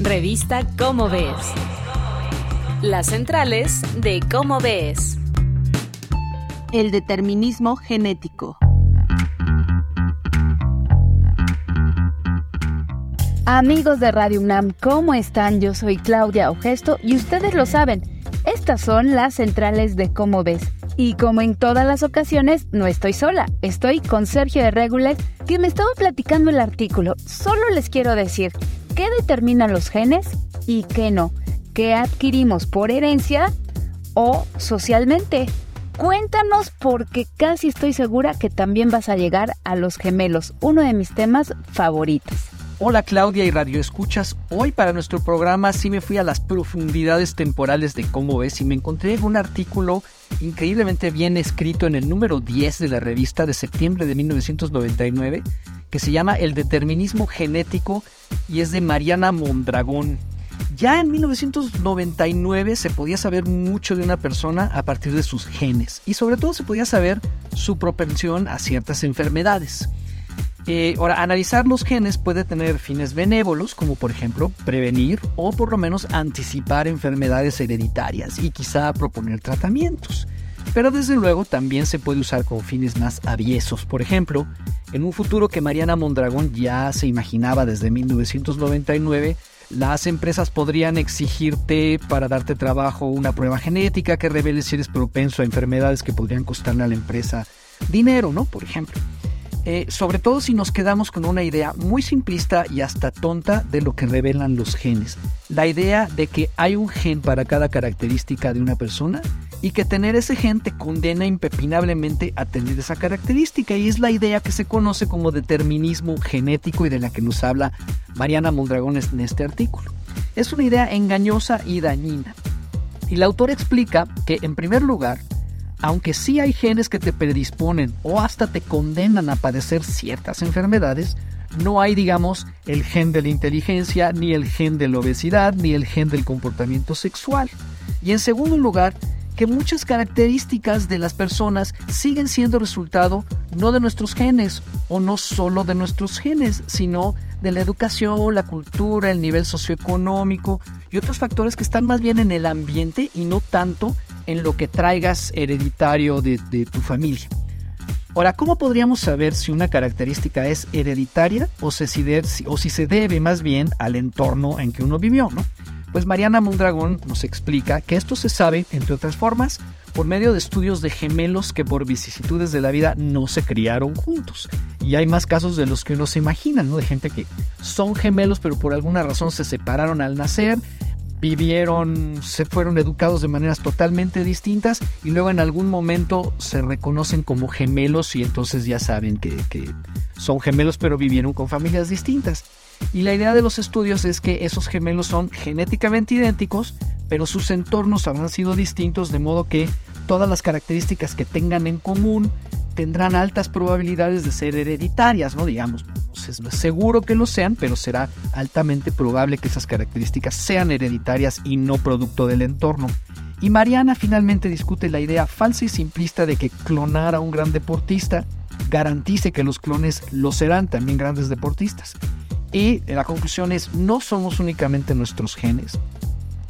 Revista Cómo Ves. Las centrales de Cómo Ves. El determinismo genético. Amigos de Radio UNAM, ¿cómo están? Yo soy Claudia Ogesto y ustedes lo saben, estas son las centrales de Cómo Ves. Y como en todas las ocasiones, no estoy sola, estoy con Sergio de Regules, que me estaba platicando el artículo. Solo les quiero decir, ¿qué determinan los genes y qué no? ¿Qué adquirimos por herencia o socialmente? Cuéntanos porque casi estoy segura que también vas a llegar a los gemelos, uno de mis temas favoritos. Hola Claudia y Radio Escuchas. Hoy para nuestro programa sí me fui a las profundidades temporales de cómo ves y me encontré un artículo increíblemente bien escrito en el número 10 de la revista de septiembre de 1999 que se llama El determinismo genético y es de Mariana Mondragón. Ya en 1999 se podía saber mucho de una persona a partir de sus genes y sobre todo se podía saber su propensión a ciertas enfermedades. Eh, ahora, analizar los genes puede tener fines benévolos, como por ejemplo prevenir o por lo menos anticipar enfermedades hereditarias y quizá proponer tratamientos. Pero desde luego también se puede usar con fines más aviesos. Por ejemplo, en un futuro que Mariana Mondragón ya se imaginaba desde 1999, las empresas podrían exigirte para darte trabajo una prueba genética que revele si eres propenso a enfermedades que podrían costarle a la empresa dinero, ¿no? Por ejemplo. Eh, sobre todo si nos quedamos con una idea muy simplista y hasta tonta de lo que revelan los genes. La idea de que hay un gen para cada característica de una persona y que tener ese gen te condena impepinablemente a tener esa característica y es la idea que se conoce como determinismo genético y de la que nos habla Mariana Mondragón en este artículo. Es una idea engañosa y dañina. Y la autora explica que en primer lugar, aunque sí hay genes que te predisponen o hasta te condenan a padecer ciertas enfermedades, no hay, digamos, el gen de la inteligencia, ni el gen de la obesidad, ni el gen del comportamiento sexual. Y en segundo lugar, que muchas características de las personas siguen siendo resultado no de nuestros genes o no solo de nuestros genes, sino de la educación, la cultura, el nivel socioeconómico y otros factores que están más bien en el ambiente y no tanto en lo que traigas hereditario de, tu familia. Ahora, ¿cómo podríamos saber si una característica es hereditaria o, si se debe más bien al entorno en que uno vivió? ¿no? Pues Mariana Mondragón nos explica que esto se sabe, entre otras formas, por medio de estudios de gemelos que por vicisitudes de la vida no se criaron juntos. Y hay más casos de los que uno se imagina, ¿no? De gente que son gemelos pero por alguna razón se separaron al nacer vivieron, se fueron educados de maneras totalmente distintas y luego en algún momento se reconocen como gemelos y entonces ya saben que, que, son gemelos pero vivieron con familias distintas. Y la idea de los estudios es que esos gemelos son genéticamente idénticos, pero sus entornos habrán sido distintos de modo que todas las características que tengan en común tendrán altas probabilidades de ser hereditarias, ¿no? Digamos, es seguro que lo sean, pero será altamente probable que esas características sean hereditarias y no producto del entorno. Y Mariana finalmente discute la idea falsa y simplista de que clonar a un gran deportista garantice que los clones lo serán también grandes deportistas. Y la conclusión es, no somos únicamente nuestros genes.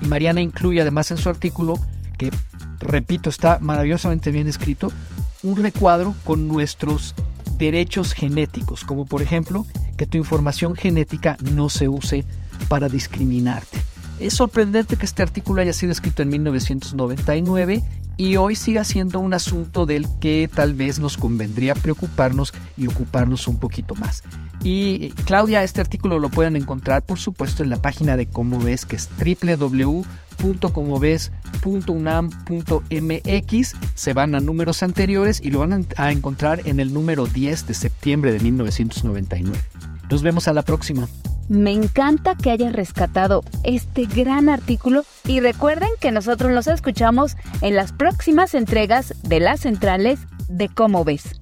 Y Mariana incluye además en su artículo, que repito, está maravillosamente bien escrito, un recuadro con nuestros derechos genéticos, como por ejemplo que tu información genética no se use para discriminarte. Es sorprendente que este artículo haya sido escrito en 1999 y hoy siga siendo un asunto del que tal vez nos convendría preocuparnos y ocuparnos un poquito más. Y Claudia, este artículo lo pueden encontrar por supuesto en la página de Como Ves, que es www.comoves.unam.mx. Se van a números anteriores y lo van a encontrar en el número 10 de septiembre de 1999. Nos vemos a la próxima. Me encanta que hayas rescatado este gran artículo y recuerden que nosotros los escuchamos en las próximas entregas de las centrales de Cómo ves.